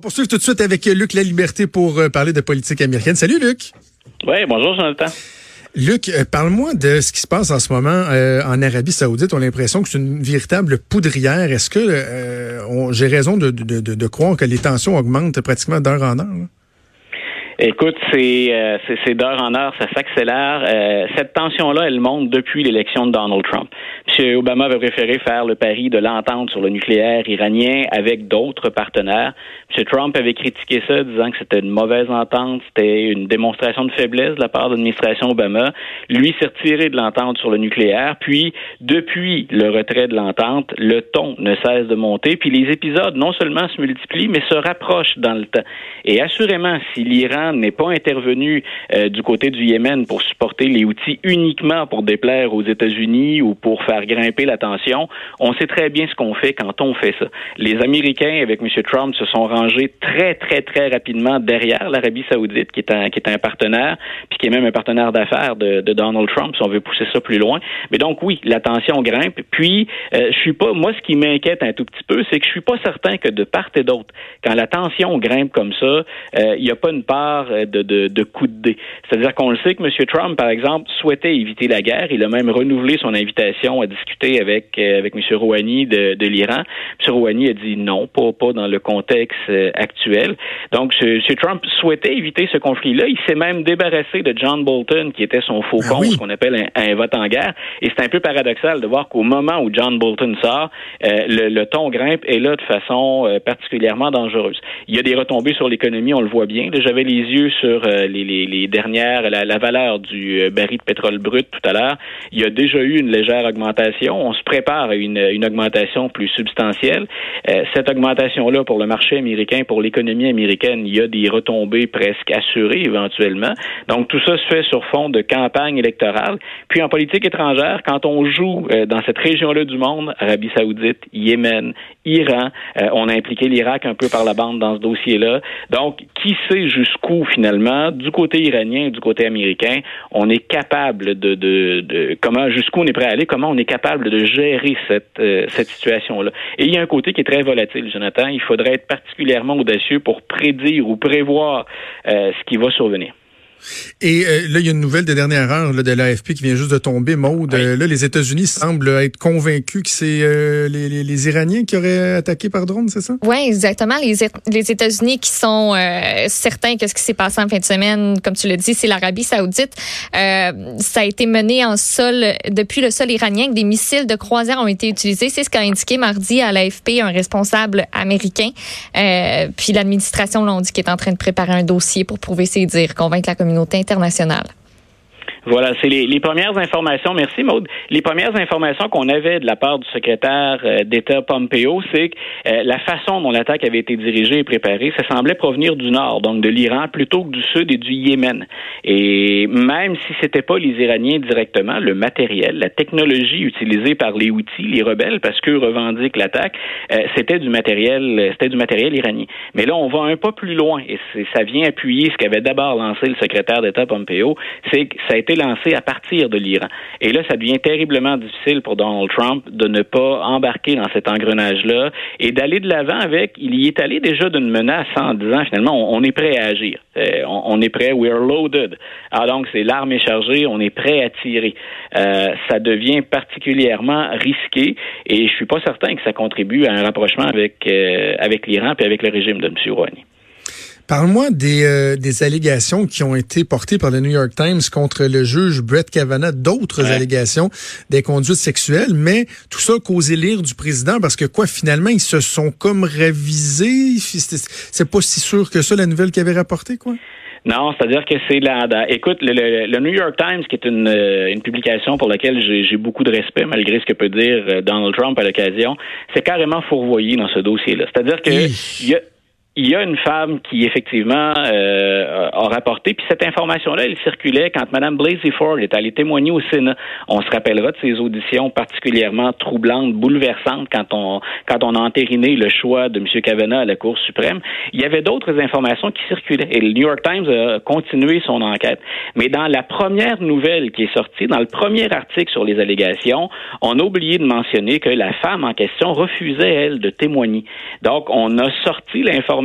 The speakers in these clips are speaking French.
On va poursuivre tout de suite avec Luc La Liberté pour euh, parler de politique américaine. Salut Luc. Oui, bonjour Jonathan. Luc, euh, parle-moi de ce qui se passe en ce moment euh, en Arabie Saoudite. On a l'impression que c'est une véritable poudrière. Est-ce que euh, j'ai raison de, de, de, de, croire que les tensions augmentent pratiquement d'heure en heure? Écoute, c'est euh, d'heure en heure, ça s'accélère. Euh, cette tension-là, elle monte depuis l'élection de Donald Trump. M. Obama avait préféré faire le pari de l'entente sur le nucléaire iranien avec d'autres partenaires. M. Trump avait critiqué ça, disant que c'était une mauvaise entente, c'était une démonstration de faiblesse de la part de l'administration Obama. Lui s'est retiré de l'entente sur le nucléaire. Puis, depuis le retrait de l'entente, le ton ne cesse de monter. Puis les épisodes non seulement se multiplient, mais se rapprochent dans le temps. Et assurément, si l'Iran n'est pas intervenu euh, du côté du Yémen pour supporter les outils uniquement pour déplaire aux États-Unis ou pour faire grimper la tension, on sait très bien ce qu'on fait quand on fait ça. Les Américains, avec M. Trump, se sont rangés très, très, très rapidement derrière l'Arabie saoudite, qui est un, qui est un partenaire, puis qui est même un partenaire d'affaires de, Donald Trump, si on veut pousser ça plus loin. Mais donc, oui, la tension grimpe. Puis, euh, je suis pas, moi, ce qui m'inquiète un tout petit peu, c'est que je suis pas certain que de part et d'autre, quand la tension grimpe comme ça, euh, il n'y a pas une part euh, de, de, de coups de dé. C'est-à-dire qu'on le sait que M. Trump, par exemple, souhaitait éviter la guerre. Il a même renouvelé son invitation à discuter avec, euh, avec M. Rouhani de, de l'Iran. M. Rouhani a dit non, pas, pas dans le contexte euh, actuel. Donc, M. Trump souhaitait éviter ce conflit-là. Il s'est même débarrassé de John Bolton, qui était son faux ah ce qu'on appelle un, vote en guerre. Et c'est un peu paradoxal de voir qu'au moment où John Bolton sort, le, le, ton grimpe est là de façon particulièrement dangereuse. Il y a des retombées sur l'économie, on le voit bien. J'avais les sur euh, les, dernières, la, la, valeur du euh, baril de pétrole brut tout à l'heure. Il y a déjà eu une légère augmentation. On se prépare à une, une augmentation plus substantielle. Euh, cette augmentation-là, pour le marché américain, pour l'économie américaine, il y a des retombées presque assurées éventuellement. Donc tout ça se fait sur fond de campagne électorale. Puis en politique étrangère, quand on joue dans cette région-là du monde, Arabie Saoudite, Yémen, Iran, on a impliqué l'Irak un peu par la bande dans ce dossier-là. Donc qui sait jusqu'où finalement, du côté iranien et du côté américain, on est capable de, de, de comment jusqu'où on est prêt à aller, comment on est capable de gérer cette, euh, cette situation-là. Et il y a un côté qui est très volatile, Jonathan. Il faudrait être particulièrement audacieux pour prédire ou prévoir euh, ce qui va survenir. Et euh, là, il y a une nouvelle de dernière heure là, de l'AFP qui vient juste de tomber. Maude, euh, là, les États-Unis semblent être convaincus que c'est euh, les, les, les, Iraniens qui auraient attaqué par drone, c'est ça? Oui, exactement. Les, les États-Unis qui sont certains que ce qui s'est passé en fin de semaine, comme tu le dis, c'est l'Arabie saoudite. ça a été mené en sol, depuis le sol iranien, que des missiles de croisière ont été utilisés. C'est ce qu'a indiqué mardi à l'AFP un responsable américain. puis l'administration l'a dit qu'il est en train de préparer un dossier pour prouver ses dires, convaincre la communauté communauté internationale. Voilà, c'est les, les, premières informations. Merci, Maude. Les premières informations qu'on avait de la part du secrétaire euh, d'État Pompeo, c'est que euh, la façon dont l'attaque avait été dirigée et préparée, ça semblait provenir du nord, donc de l'Iran, plutôt que du sud et du Yémen. Et même si c'était pas les Iraniens directement, le matériel, la technologie utilisée par les outils, les rebelles, parce qu'eux revendiquent l'attaque, euh, c'était du matériel, c'était du matériel iranien. Mais là, on va un pas plus loin, et ça vient appuyer ce qu'avait d'abord lancé le secrétaire d'État Pompeo, c'est que ça a été lancé à partir de l'Iran. Et là, ça devient terriblement difficile pour Donald Trump de ne pas embarquer dans cet engrenage-là et d'aller de l'avant avec, il y est allé déjà d'une menace en disant finalement, on, est prêt à agir. Euh, on, est prêt, we are loaded. Alors donc, c'est l'arme est chargée, on est prêt à tirer. Euh, ça devient particulièrement risqué et je suis pas certain que ça contribue à un rapprochement avec, euh, avec l'Iran et avec le régime de M. Rouhani. Parle-moi des, euh, des allégations qui ont été portées par le New York Times contre le juge Brett Kavanaugh, d'autres allégations des conduites sexuelles, mais tout ça causé l'ire du président parce que quoi, finalement, ils se sont comme révisés. C'est pas si sûr que ça, la nouvelle qu'il avait rapportée, quoi? Non, c'est-à-dire que c'est la, Écoute, le, New York Times, qui est une, euh, une publication pour laquelle j'ai beaucoup de respect, malgré ce que peut dire euh, Donald Trump à l'occasion, c'est carrément fourvoyé dans ce dossier-là. C'est-à-dire que il y a il y a une femme qui effectivement euh, a rapporté, puis cette information-là, elle circulait quand Mme Blasey Ford est allée témoigner au Sénat. On se rappellera de ces auditions particulièrement troublantes, bouleversantes quand on quand on a entériné le choix de M. Kavanaugh à la Cour suprême. Il y avait d'autres informations qui circulaient et le New York Times a continué son enquête. Mais dans la première nouvelle qui est sortie, dans le premier article sur les allégations, on a oublié de mentionner que la femme en question refusait elle de témoigner. Donc on a sorti l'information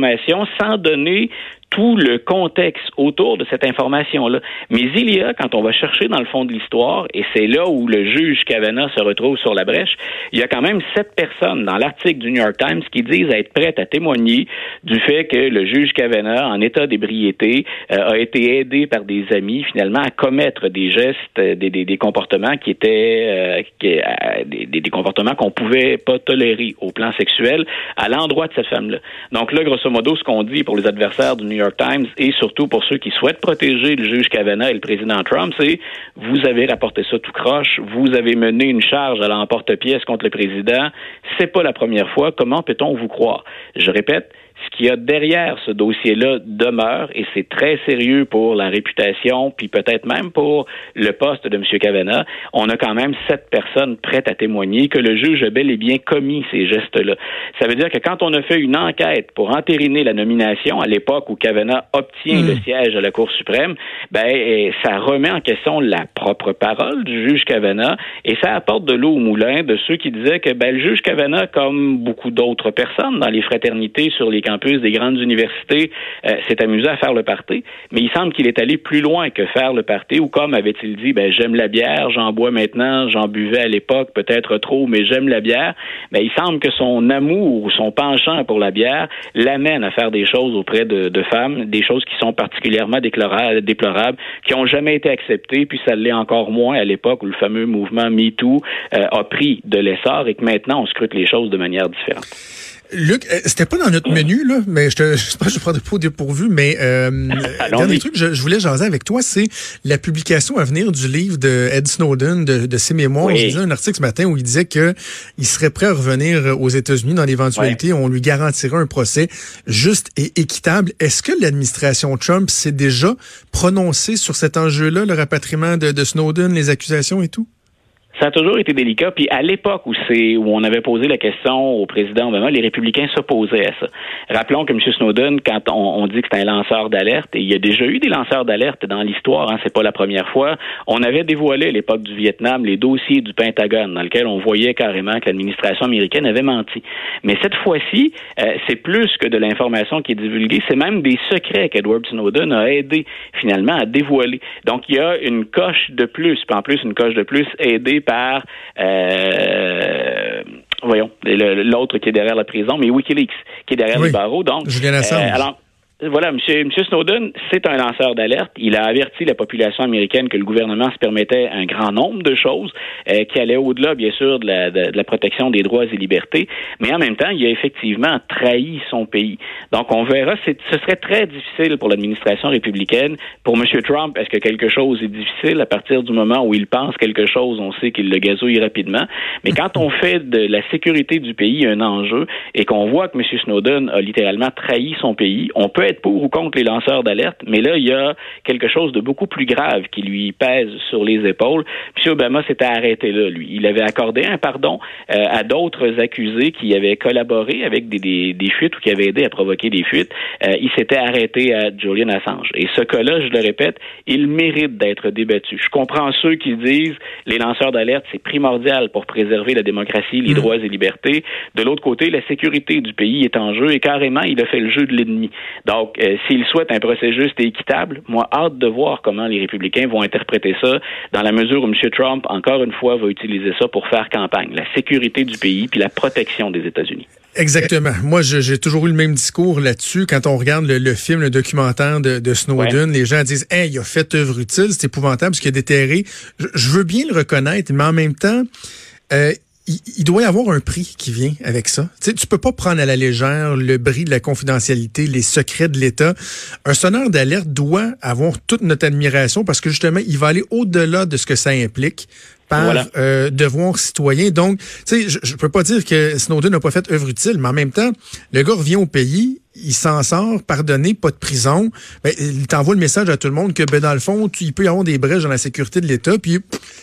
sans donner tout le contexte autour de cette information-là. Mais il y a, quand on va chercher dans le fond de l'histoire, et c'est là où le juge Kavanaugh se retrouve sur la brèche, il y a quand même sept personnes dans l'article du New York Times qui disent être prêtes à témoigner du fait que le juge Kavanaugh, en état d'ébriété, euh, a été aidé par des amis finalement à commettre des gestes, euh, des, des, des comportements qui étaient euh, qui, des, des, comportements qu'on pouvait pas tolérer au plan sexuel à l'endroit de cette femme-là. Donc là, grosso modo, ce qu'on dit pour les adversaires du New York Times et surtout pour ceux qui souhaitent protéger le juge Kavanaugh et le président Trump, c'est vous avez rapporté ça tout croche, vous avez mené une charge à l'emporte-pièce contre le président, c'est pas la première fois, comment peut-on vous croire? Je répète, ce qu'il y a derrière ce dossier-là demeure et c'est très sérieux pour la réputation, puis peut-être même pour le poste de M. Kavanaugh. On a quand même sept personnes prêtes à témoigner que le juge a bel et bien commis ces gestes-là. Ça veut dire que quand on a fait une enquête pour entériner la nomination à l'époque où Kavanaugh obtient le hmm. siège à la Cour suprême, ben eh, ça remet en question la propre parole du juge Kavanaugh et ça apporte de l'eau au moulin de ceux qui disaient que ben, le juge Kavanaugh, comme beaucoup d'autres personnes dans les fraternités sur les campus des grandes universités euh, s'est amusé à faire le party, mais il semble qu'il est allé plus loin que faire le party, ou comme avait-il dit, ben j'aime la bière, j'en bois maintenant, j'en buvais à l'époque, peut-être trop, mais j'aime la bière. Ben il semble que son amour ou son penchant pour la bière l'amène à faire des choses auprès de, femmes, des choses qui sont particulièrement déplorables, qui ont jamais été acceptées, puis ça l'est encore moins à l'époque où le fameux mouvement MeToo euh, a pris de l'essor et que maintenant on scrute les choses de manière différente. Luc, euh, c'était pas dans notre menu, là, mais je te, je sais pas, je prends pas au dépourvu, mais euh, dernier truc je, je, voulais jaser avec toi, c'est la publication à venir du livre de Ed Snowden, de, de ses mémoires. Oui. J'ai un article ce matin où il disait que il serait prêt à revenir aux États-Unis dans l'éventualité. On lui garantirait un procès juste et équitable. Est-ce que l'administration Trump s'est déjà prononcée sur cet enjeu-là, le rapatriement de, de Snowden, les accusations et tout? Ça a toujours été délicat. Puis à l'époque où c'est où on avait posé la question au président Obama, les républicains s'opposaient à ça. Rappelons que M. Snowden, quand on, dit que c'est un lanceur d'alerte, et il y a déjà eu des lanceurs d'alerte dans l'histoire, hein, c'est pas la première fois, on avait dévoilé à l'époque du Vietnam les dossiers du Pentagone dans lesquels on voyait carrément que l'administration américaine avait menti. Mais cette fois-ci, euh, c'est plus que de l'information qui est divulguée, c'est même des secrets qu'Edward Snowden a aidé finalement à dévoiler. Donc il y a une coche de plus, puis en plus une coche de plus aidée par, euh, voyons, l'autre qui est derrière la prison, mais Wikileaks, qui est derrière les barreaux. Donc, Assange. Euh, voilà, M. Monsieur, Snowden, c'est un lanceur d'alerte. Il a averti la population américaine que le gouvernement se permettait un grand nombre de choses euh, qui allaient au-delà, bien sûr, de la, de, la, protection des droits et libertés. Mais en même temps, il a effectivement trahi son pays. Donc, on verra. Ce serait très difficile pour l'administration républicaine. Pour M. Trump, est-ce que quelque chose est difficile à partir du moment où il pense quelque chose, on sait qu'il le gazouille rapidement. Mais quand on fait de la sécurité du pays un enjeu et qu'on voit que M. Snowden a littéralement trahi son pays, on peut être pour ou contre les lanceurs d'alerte, mais là, il y a quelque chose de beaucoup plus grave qui lui pèse sur les épaules. M. Obama s'était arrêté là, lui. Il avait accordé un pardon euh, à d'autres accusés qui avaient collaboré avec des, des, fuites ou qui avaient aidé à provoquer des fuites. Euh, il s'était arrêté à Julian Assange. Et ce cas-là, je le répète, il mérite d'être débattu. Je comprends ceux qui disent les lanceurs d'alerte, c'est primordial pour préserver la démocratie, les mm. droits et libertés. De l'autre côté, la sécurité du pays est en jeu et carrément, il a fait le jeu de l'ennemi. Donc, euh, s'il souhaite un procès juste et équitable, moi, hâte de voir comment les républicains vont interpréter ça dans la mesure où M. Trump, encore une fois, va utiliser ça pour faire campagne. La sécurité du pays puis la protection des États-Unis. Exactement. Moi, j'ai toujours eu le même discours là-dessus. Quand on regarde le, film, le documentaire de, Snowden, les gens disent Hey, il a fait œuvre utile, c'est épouvantable ce qu'il a déterré. Je, veux bien le reconnaître, mais en même temps, euh, il, doit y avoir un prix qui vient avec ça. Tu sais, tu peux pas prendre à la légère le bris de la confidentialité, les secrets de l'État. Un sonneur d'alerte doit avoir toute notre admiration parce que justement, il va aller au-delà de ce que ça implique par euh, devoir citoyen. Donc, tu sais, je, je peux pas dire que Snowden n'a pas fait œuvre utile, mais en même temps, le gars revient au pays, il s'en sort, pardonné, pas de prison, ben, il t'envoie le message à tout le monde que, ben, dans le fond, tu, il peut y avoir des brèches dans la sécurité de l'État, puis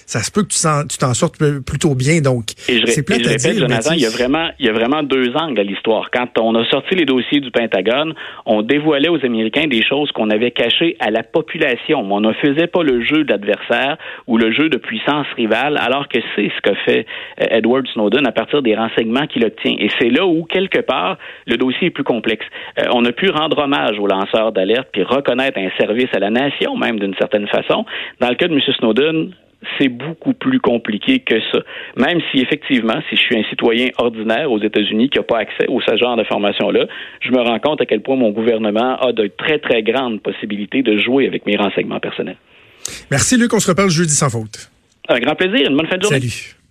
ça se peut que tu t'en sortes plutôt bien. Donc, c'est plutôt à dire, Jonathan, il y a vraiment, il y a vraiment deux angles à l'histoire. Quand on a sorti les dossiers du Pentagone, on dévoilait aux Américains des choses qu'on avait cachées à la population. On ne faisait pas le jeu d'adversaire ou le jeu de puissance rivale, alors que c'est ce que fait euh, Edward Snowden à partir des renseignements qu'il obtient. Et c'est là où, quelque part, le dossier est plus complexe. Euh, on a pu rendre hommage aux lanceurs d'alerte puis reconnaître un service à la nation, même d'une certaine façon. Dans le cas de M. Snowden, c'est beaucoup plus compliqué que ça. Même si effectivement, si je suis un citoyen ordinaire aux États-Unis qui n'a pas accès au ce genre d'informations-là, je me rends compte à quel point mon gouvernement a de très, très grandes possibilités de jouer avec mes renseignements personnels. Merci Luc, on se reparle jeudi sans faute. Un grand plaisir, une bonne fin de journée. Salut.